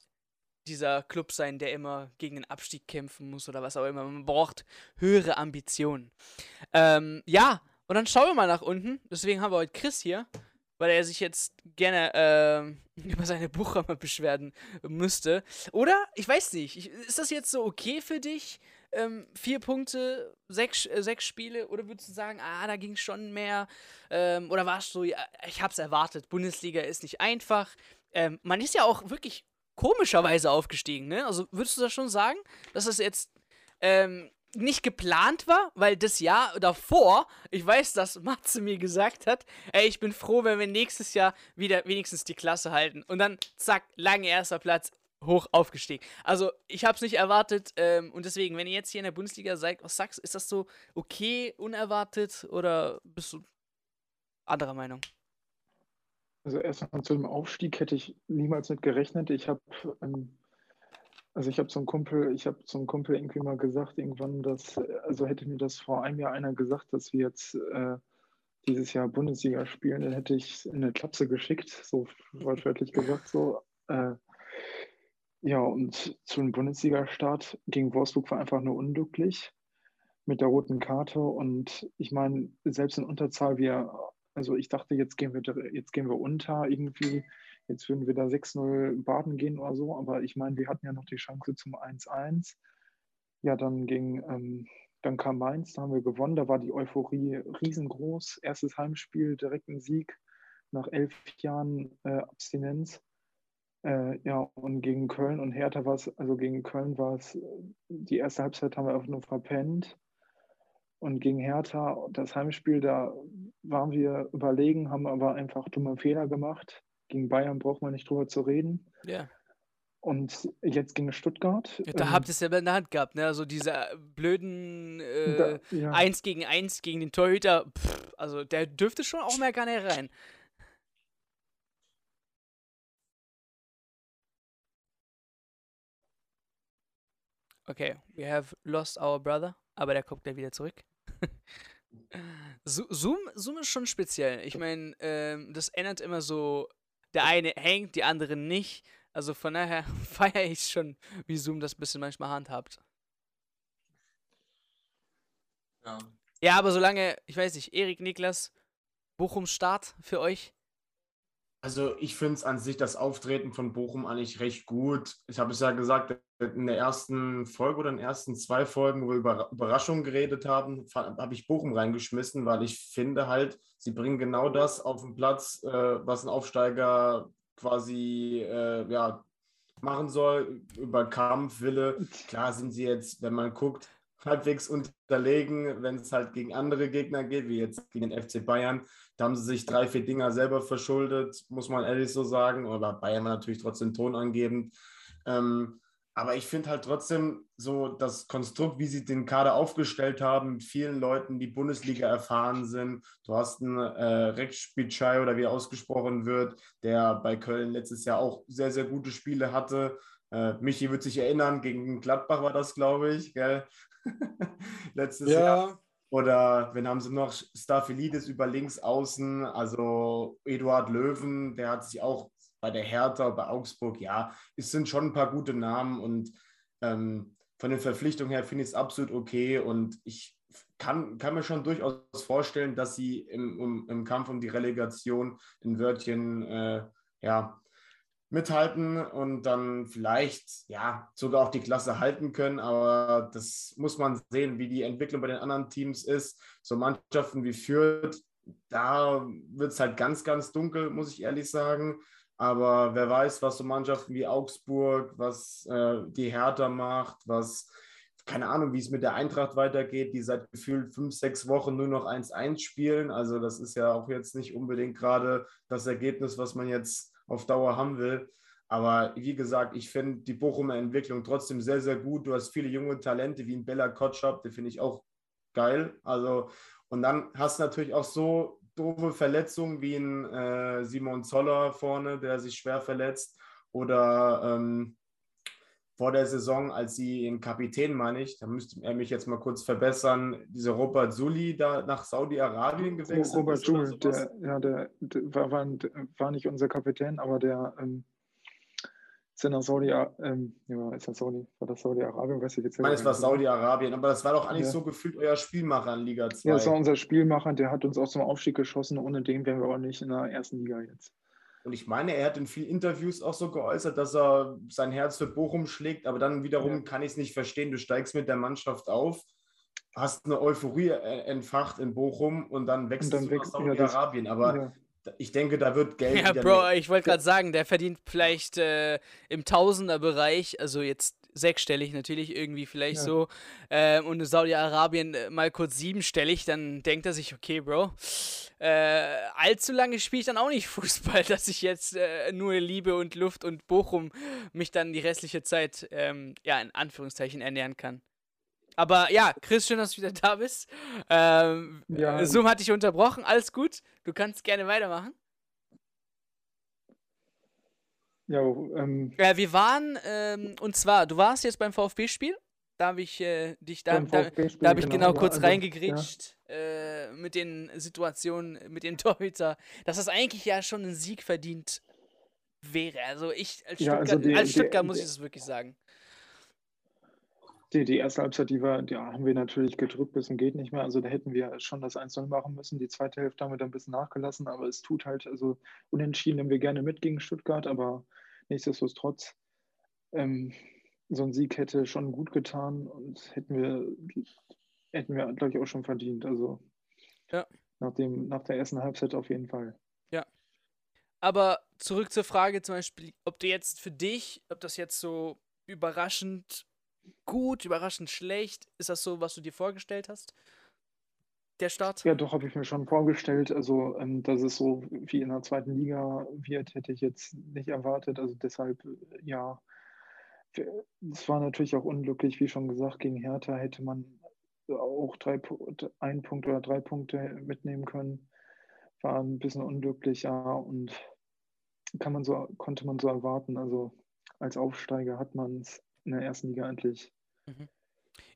dieser Club sein, der immer gegen den Abstieg kämpfen muss oder was auch immer. Man braucht höhere Ambitionen. Ähm, ja, und dann schauen wir mal nach unten. Deswegen haben wir heute Chris hier, weil er sich jetzt gerne ähm, über seine Buchhammer-Beschwerden müsste. Oder, ich weiß nicht, ich, ist das jetzt so okay für dich? Ähm, vier Punkte, sechs, äh, sechs Spiele, oder würdest du sagen, ah, da ging schon mehr? Ähm, oder warst du, ja, ich hab's erwartet, Bundesliga ist nicht einfach. Ähm, man ist ja auch wirklich komischerweise aufgestiegen, ne? Also würdest du das schon sagen, dass es jetzt ähm, nicht geplant war, weil das Jahr davor, ich weiß, dass Matze mir gesagt hat, ey, ich bin froh, wenn wir nächstes Jahr wieder wenigstens die Klasse halten. Und dann, zack, lange erster Platz, hoch aufgestiegen. Also, ich habe es nicht erwartet. Ähm, und deswegen, wenn ihr jetzt hier in der Bundesliga seid, was sagst ist das so okay, unerwartet oder bist du anderer Meinung? Also erstmal zu dem Aufstieg hätte ich niemals mit gerechnet. Ich habe ähm, also ich habe zum Kumpel, ich habe zum Kumpel irgendwie mal gesagt, irgendwann, dass, also hätte mir das vor einem Jahr einer gesagt, dass wir jetzt äh, dieses Jahr Bundesliga spielen, dann hätte ich in eine Klapse geschickt, so wortwörtlich gesagt, so. Äh, ja, und zu einem Bundesliga-Start gegen Wolfsburg war einfach nur unglücklich mit der roten Karte. Und ich meine, selbst in Unterzahl, wir, also ich dachte, jetzt gehen wir, jetzt gehen wir unter irgendwie. Jetzt würden wir da 6-0 baden gehen oder so, aber ich meine, wir hatten ja noch die Chance zum 1-1. Ja, dann ging, ähm, dann kam Mainz, da haben wir gewonnen, da war die Euphorie riesengroß. Erstes Heimspiel, direkt ein Sieg nach elf Jahren äh, Abstinenz. Äh, ja, und gegen Köln und Hertha war es, also gegen Köln war es, die erste Halbzeit haben wir einfach nur verpennt. Und gegen Hertha, das Heimspiel, da waren wir überlegen, haben aber einfach dumme Fehler gemacht. Gegen Bayern braucht man nicht drüber zu reden. Ja. Und jetzt gegen Stuttgart. Ja, da ähm, habt ihr es selber in der Hand gehabt, ne? Also diese blöden äh, da, ja. 1 gegen 1 gegen den Torhüter, pff, also der dürfte schon auch mehr gar nicht rein. Okay, we have lost our brother, aber der kommt gleich wieder zurück. Zoom, Zoom ist schon speziell. Ich meine, ähm, das ändert immer so der eine hängt, die andere nicht. Also von daher feiere ich schon, wie Zoom das ein bisschen manchmal handhabt. Ja. Ja, aber solange, ich weiß nicht, Erik, Niklas, Bochum Start für euch? Also ich finde es an sich das Auftreten von Bochum eigentlich recht gut. Ich habe es ja gesagt, in der ersten Folge oder in den ersten zwei Folgen, wo wir über Überraschungen geredet haben, habe ich Bochum reingeschmissen, weil ich finde halt, sie bringen genau das auf den Platz, äh, was ein Aufsteiger quasi äh, ja, machen soll, über Kampf, Wille. Klar sind sie jetzt, wenn man guckt, halbwegs unterlegen, wenn es halt gegen andere Gegner geht, wie jetzt gegen den FC Bayern. Da haben sie sich drei, vier Dinger selber verschuldet, muss man ehrlich so sagen. Aber Bayern war natürlich trotzdem Ton angebend. Ähm, aber ich finde halt trotzdem so das Konstrukt, wie sie den Kader aufgestellt haben, mit vielen Leuten, die Bundesliga erfahren sind. Du hast einen äh, Rex Spitschei oder wie er ausgesprochen wird, der bei Köln letztes Jahr auch sehr, sehr gute Spiele hatte. Äh, Michi wird sich erinnern, gegen Gladbach war das, glaube ich, gell? letztes ja. Jahr. Oder wenn haben sie noch Staphylidis über links außen, also Eduard Löwen, der hat sich auch bei der Hertha, bei Augsburg, ja, es sind schon ein paar gute Namen und ähm, von den Verpflichtungen her finde ich es absolut okay und ich kann, kann mir schon durchaus vorstellen, dass sie im, um, im Kampf um die Relegation in Wörtchen äh, ja, mithalten und dann vielleicht ja sogar auch die Klasse halten können. Aber das muss man sehen, wie die Entwicklung bei den anderen Teams ist. So Mannschaften wie Fürth, da wird es halt ganz, ganz dunkel, muss ich ehrlich sagen. Aber wer weiß, was so Mannschaften wie Augsburg, was äh, die Hertha macht, was, keine Ahnung, wie es mit der Eintracht weitergeht, die seit gefühlt fünf, sechs Wochen nur noch 1-1 spielen. Also das ist ja auch jetzt nicht unbedingt gerade das Ergebnis, was man jetzt auf Dauer haben will. Aber wie gesagt, ich finde die Bochumer Entwicklung trotzdem sehr, sehr gut. Du hast viele junge Talente wie ein Bella Kotschap, den finde ich auch geil. Also, und dann hast du natürlich auch so doofe Verletzungen wie ein äh, Simon Zoller vorne, der sich schwer verletzt. Oder ähm, vor der Saison, als sie den Kapitän, meine ich, da müsste er mich jetzt mal kurz verbessern, dieser Robert Sully da nach Saudi-Arabien gewechselt Robert Sully, der, ja, der, der war, war, nicht unser Kapitän, aber der ähm, ist nach Saudi, ähm, ja, ist das Saudi, war das Saudi-Arabien, weiß ich jetzt nicht. Ich meine, es war Saudi-Arabien, aber das war doch eigentlich ja. so gefühlt euer Spielmacher in Liga 2. Ja, das war unser Spielmacher, der hat uns auch zum Aufstieg geschossen, ohne den wären wir auch nicht in der ersten Liga jetzt. Und ich meine, er hat in vielen Interviews auch so geäußert, dass er sein Herz für Bochum schlägt, aber dann wiederum ja. kann ich es nicht verstehen. Du steigst mit der Mannschaft auf, hast eine Euphorie äh, entfacht in Bochum und dann wechselst und dann du nach Saudi-Arabien. Ja, aber ich denke, da wird Geld. Ja, Bro, ich wollte gerade sagen, der verdient vielleicht äh, im Tausenderbereich, also jetzt sechsstellig natürlich irgendwie vielleicht Ja. so ähm, und Saudi-Arabien äh, mal kurz siebenstellig, dann denkt er sich, okay, Bro, äh, allzu lange spiele ich dann auch nicht Fußball, dass ich jetzt äh, nur Liebe und Luft und Bochum mich dann die restliche Zeit, ähm, ja, in Anführungszeichen ernähren kann. Aber ja, Chris, schön, dass du wieder da bist. Ähm, Ja. Zoom hat dich unterbrochen, alles gut. Du kannst gerne weitermachen. Ja, ähm, Ja, wir waren, ähm, und zwar, du warst jetzt beim VfB-Spiel. Da habe ich äh, dich, da, da, da habe ich genau, ja, kurz also, reingegrätscht äh, mit den Situationen, mit den Torhüter, dass das eigentlich ja schon ein Sieg verdient wäre. Also ich als Ja, Stuttgart, also die- als die- Stuttgart muss ich die- das wirklich sagen. Die, die erste Halbzeit, die, war, die haben wir natürlich gedrückt bis zum geht nicht mehr. Also da hätten wir schon das 1-0 machen müssen. Die zweite Hälfte haben wir dann ein bisschen nachgelassen, aber es tut halt, also unentschieden nehmen wir gerne mit gegen Stuttgart, aber nichtsdestotrotz, ähm, so ein Sieg hätte schon gut getan und hätten wir, hätten wir, glaube ich, auch schon verdient. Also Ja. nach, dem, nach der ersten Halbzeit auf jeden Fall. Aber zurück zur Frage zum Beispiel, ob du jetzt für dich, ob das jetzt so überraschend gut, überraschend schlecht, ist das so, was du dir vorgestellt hast? Der Start? Ja, doch, habe ich mir schon vorgestellt. Also, ähm, dass es so wie in der zweiten Liga wird, hätte ich jetzt nicht erwartet. Also deshalb, äh, ja. Es war natürlich auch unglücklich, wie schon gesagt, gegen Hertha hätte man auch drei, ein Punkt oder drei Punkte mitnehmen können. War ein bisschen unglücklich, ja, und kann man so, konnte man so erwarten. Also als Aufsteiger hat man es in der ersten Liga endlich.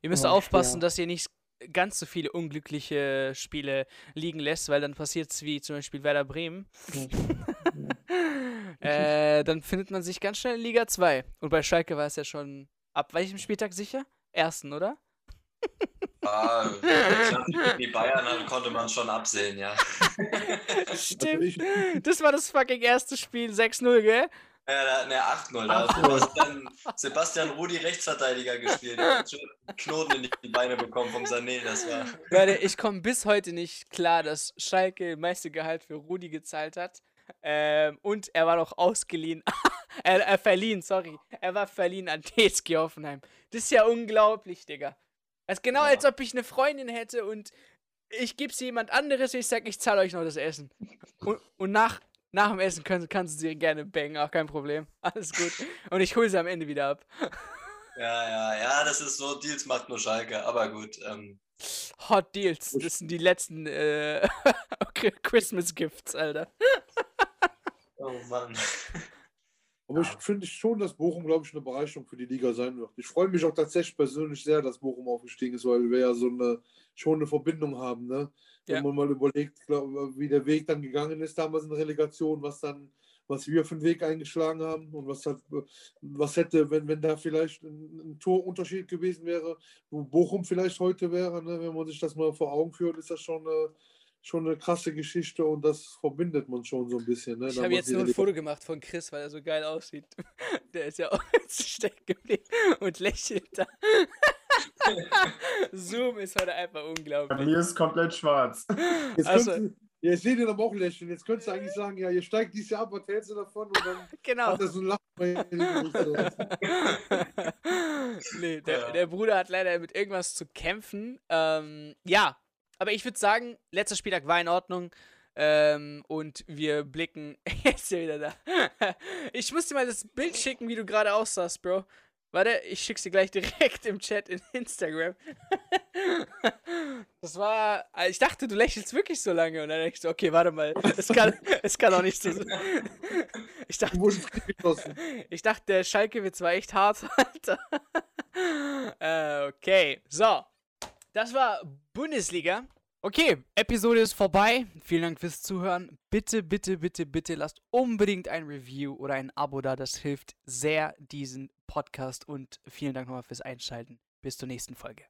Ihr müsst aufpassen, schwer. dass ihr nicht ganz so viele unglückliche Spiele liegen lässt, weil dann passiert es wie zum Beispiel Werder Bremen. äh, dann findet man sich ganz schnell in Liga 2. Und bei Schalke war es ja schon ab welchem Spieltag sicher? Ersten, oder? Ah, die Bayern dann konnte man schon absehen, ja. Stimmt. Das war das fucking erste Spiel, 6-0, gell? Ja, da- ne, 8-0. Da hat Sebastian, Sebastian Rudi Rechtsverteidiger gespielt. Der hat schon Knoten in die Beine bekommen vom Sané. Das war. Leute, ich komme bis heute nicht klar, dass Schalke meiste Gehalt für Rudi gezahlt hat. Ähm, und er war noch ausgeliehen. er, äh, verliehen, sorry. Er war verliehen an TSG Hoffenheim. Das ist ja unglaublich, Digga. Das ist genau, Ja. als ob ich eine Freundin hätte und ich gebe sie jemand anderes und ich sag, ich zahle euch noch das Essen. Und, und nach, nach dem Essen können, kannst du sie gerne bangen, auch kein Problem. Alles gut. Und ich hole sie am Ende wieder ab. Ja, ja, ja, das ist so. Deals macht nur Schalke. Aber gut. Ähm, Hot Deals. Das sind die letzten äh, Christmas Gifts, Alter. oh Mann. Aber ich finde schon, dass Bochum, glaube ich, eine Bereicherung für die Liga sein wird. Ich freue mich auch tatsächlich persönlich sehr, dass Bochum aufgestiegen ist, weil wir ja so eine schon eine Verbindung haben. Ne? Wenn Ja. man mal überlegt, glaub, wie der Weg dann gegangen ist, damals in der Relegation, was dann, was wir für einen Weg eingeschlagen haben und was hat, was hätte, wenn, wenn da vielleicht ein, ein Torunterschied gewesen wäre, wo Bochum vielleicht heute wäre, ne? wenn man sich das mal vor Augen führt, ist das schon eine, schon eine krasse Geschichte und das verbindet man schon so ein bisschen. Ne? Ich habe jetzt nur ein Foto gemacht von Chris, weil er so geil aussieht. Der ist ja auch stecken geblieben und lächelt da. Zoom ist heute einfach Bei unglaublich. mir ist komplett schwarz. Jetzt Also- also, ja, ich sehe den aber auch lächeln. Jetzt könntest du eigentlich sagen, ja, ihr steigt dieses Jahr ab, was hältst du davon? Und dann Genau. hat er so ein Lachen. Nee, der, Ja. der Bruder hat leider mit irgendwas zu kämpfen. Ähm, ja, aber ich würde sagen, letzter Spieltag war in Ordnung. Ähm, und wir blicken. Jetzt ist er wieder da. ich muss dir mal das Bild schicken, wie du gerade aussahst, Bro. Warte, ich schick's dir gleich direkt im Chat in Instagram. das war. äh, Ich dachte, du lächelst wirklich so lange. Und dann dachte ich so, okay, warte mal. Es kann, es kann auch nicht so sein. Ich dachte, Du ich dachte, der Schalke-Witz war echt hart, Alter. äh, okay, so. Das war Bundesliga. Okay, Episode ist vorbei. Vielen Dank fürs Zuhören. Bitte, bitte, bitte, bitte lasst unbedingt ein Review oder ein Abo da. Das hilft sehr diesen Podcast. Und vielen Dank nochmal fürs Einschalten. Bis zur nächsten Folge.